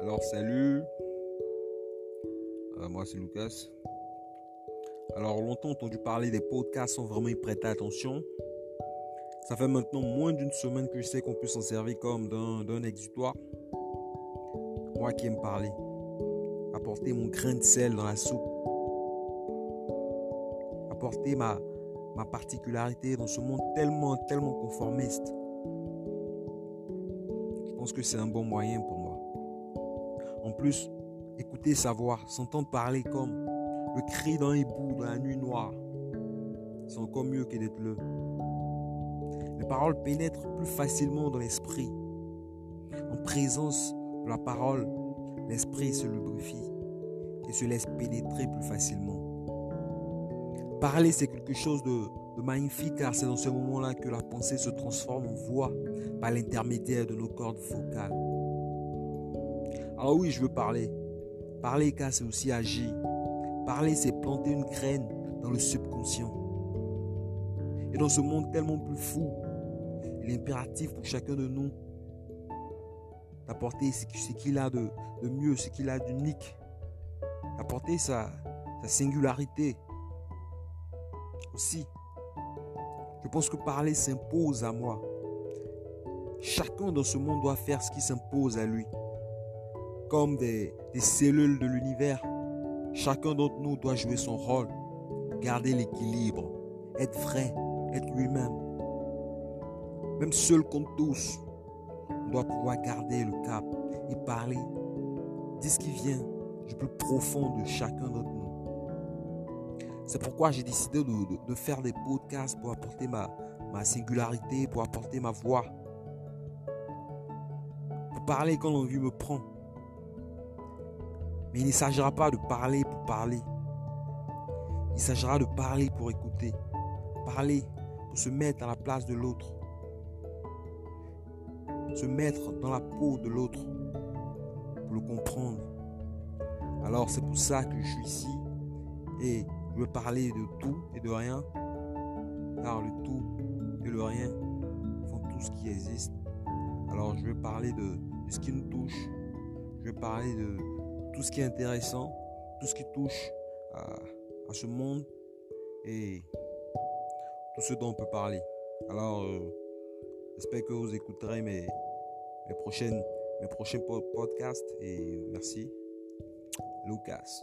Alors salut, euh, moi c'est Lucas. Alors longtemps entendu parler des podcasts sans vraiment y prêter attention. Ça fait maintenant moins d'une semaine que je sais qu'on peut s'en servir comme d'un exutoire. Moi qui aime parler, apporter mon grain de sel dans la soupe, apporter ma, ma particularité dans ce monde tellement, tellement conformiste. Je pense que c'est un bon moyen pour moi. En plus, écouter sa voix, s'entendre parler comme le cri d'un hibou dans la nuit noire, c'est encore mieux que d'être le. Les paroles pénètrent plus facilement dans l'esprit. En présence de la parole, l'esprit se lubrifie et se laisse pénétrer plus facilement. Parler, c'est quelque chose de, de magnifique car c'est dans ce moment-là que la pensée se transforme en voix par l'intermédiaire de nos cordes vocales. Ah oui, je veux parler. Parler, car c'est aussi agir. Parler, c'est planter une graine dans le subconscient. Et dans ce monde tellement plus fou, il est impératif pour chacun de nous d'apporter ce qu'il a de, mieux, ce qu'il a d'unique, d'apporter sa, sa singularité. Aussi, je pense que parler s'impose à moi. Chacun dans ce monde doit faire ce qui s'impose à lui comme des, cellules de l'univers. Chacun d'entre nous doit jouer son rôle, garder l'équilibre, être vrai, être lui-même. Même seul contre tous, on doit pouvoir garder le cap et parler, dire ce qui vient du plus profond de chacun d'entre nous. C'est pourquoi j'ai décidé de, faire des podcasts pour apporter ma, ma singularité, pour apporter ma voix. Pour parler quand l'envie me prend. Mais il ne s'agira pas de parler pour parler. Il s'agira de parler pour écouter. Parler pour se mettre à la place de l'autre. Se mettre dans la peau de l'autre. Pour le comprendre. Alors c'est pour ça que je suis ici. Et je veux parler de tout et de rien. Car le tout et le rien font tout ce qui existe. Alors je vais parler de, ce qui nous touche. Je vais parler de, tout ce qui est intéressant, tout ce qui touche à, ce monde et tout ce dont on peut parler. Alors, euh, j'espère que vous écouterez mes, mes, prochaines, mes prochains podcasts et merci. Lucas.